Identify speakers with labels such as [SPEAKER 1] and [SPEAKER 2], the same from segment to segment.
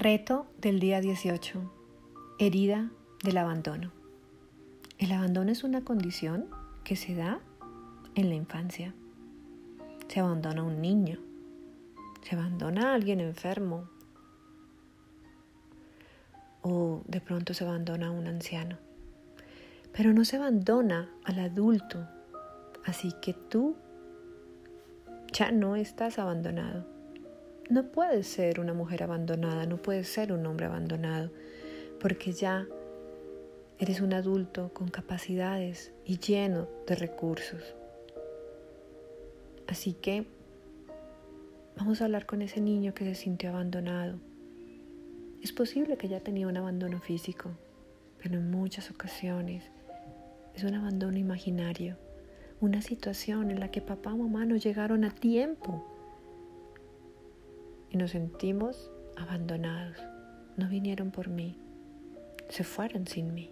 [SPEAKER 1] Reto del día 18. Herida del abandono. El abandono es una condición que se da en la infancia. Se abandona a un niño, se abandona a alguien enfermo o de pronto se abandona a un anciano. Pero no se abandona al adulto, así que tú ya no estás abandonado. No puedes ser una mujer abandonada, no puedes ser un hombre abandonado, porque ya eres un adulto con capacidades y lleno de recursos. Así que vamos a hablar con ese niño que se sintió abandonado. Es posible que ya tenía un abandono físico, pero en muchas ocasiones es un abandono imaginario, una situación en la que papá o mamá no llegaron a tiempo y nos sentimos abandonados. No vinieron por mí, se fueron sin mí.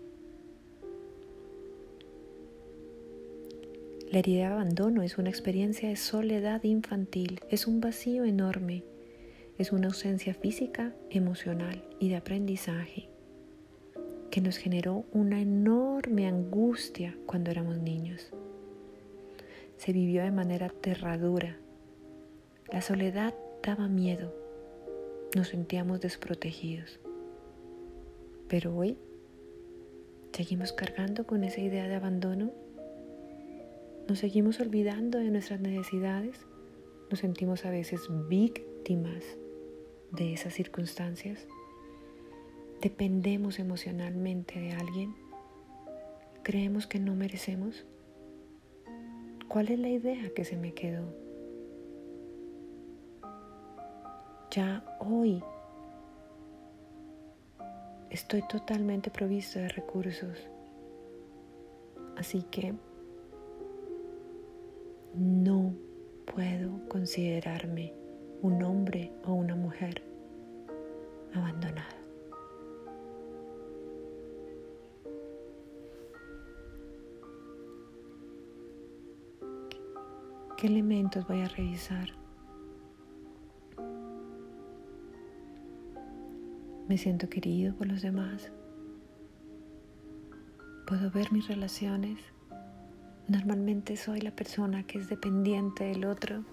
[SPEAKER 1] La herida de abandono es una experiencia de soledad infantil, es un vacío enorme, es una ausencia física, emocional y de aprendizaje que nos generó una enorme angustia cuando éramos niños. Se vivió de manera aterradora. La soledad daba miedo, nos sentíamos desprotegidos. Pero hoy seguimos cargando con esa idea de abandono, nos seguimos olvidando de nuestras necesidades, nos sentimos a veces víctimas de esas circunstancias, dependemos emocionalmente de alguien, creemos que no merecemos. ¿Cuál es la idea que se me quedó? Ya hoy estoy totalmente provisto de recursos. Así que no puedo considerarme un hombre o una mujer abandonada. ¿Qué elementos voy a revisar? Me siento querido por los demás. Puedo ver mis relaciones. Normalmente soy la persona que es dependiente del otro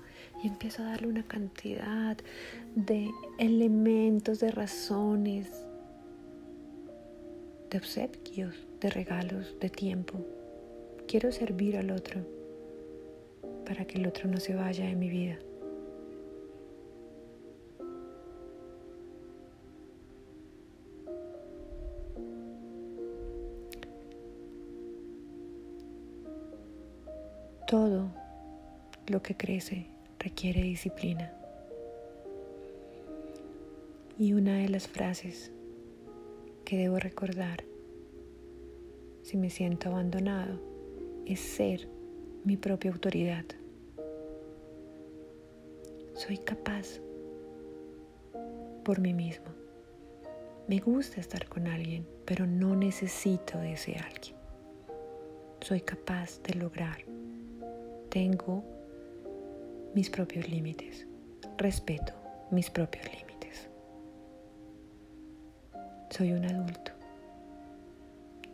[SPEAKER 1] y empiezo a darle una cantidad de elementos, de razones, de obsequios, de regalos, de tiempo. Quiero servir al otro para que el otro no se vaya de mi vida. Todo lo que crece requiere disciplina. Y una de las frases que debo recordar si me siento abandonado es ser mi propia autoridad. Soy capaz por mí mismo. Me gusta estar con alguien, pero no necesito de ese alguien. Soy capaz de lograr tengo mis propios límites, respeto mis propios límites. Soy un adulto,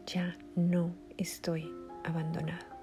[SPEAKER 1] ya no estoy abandonado.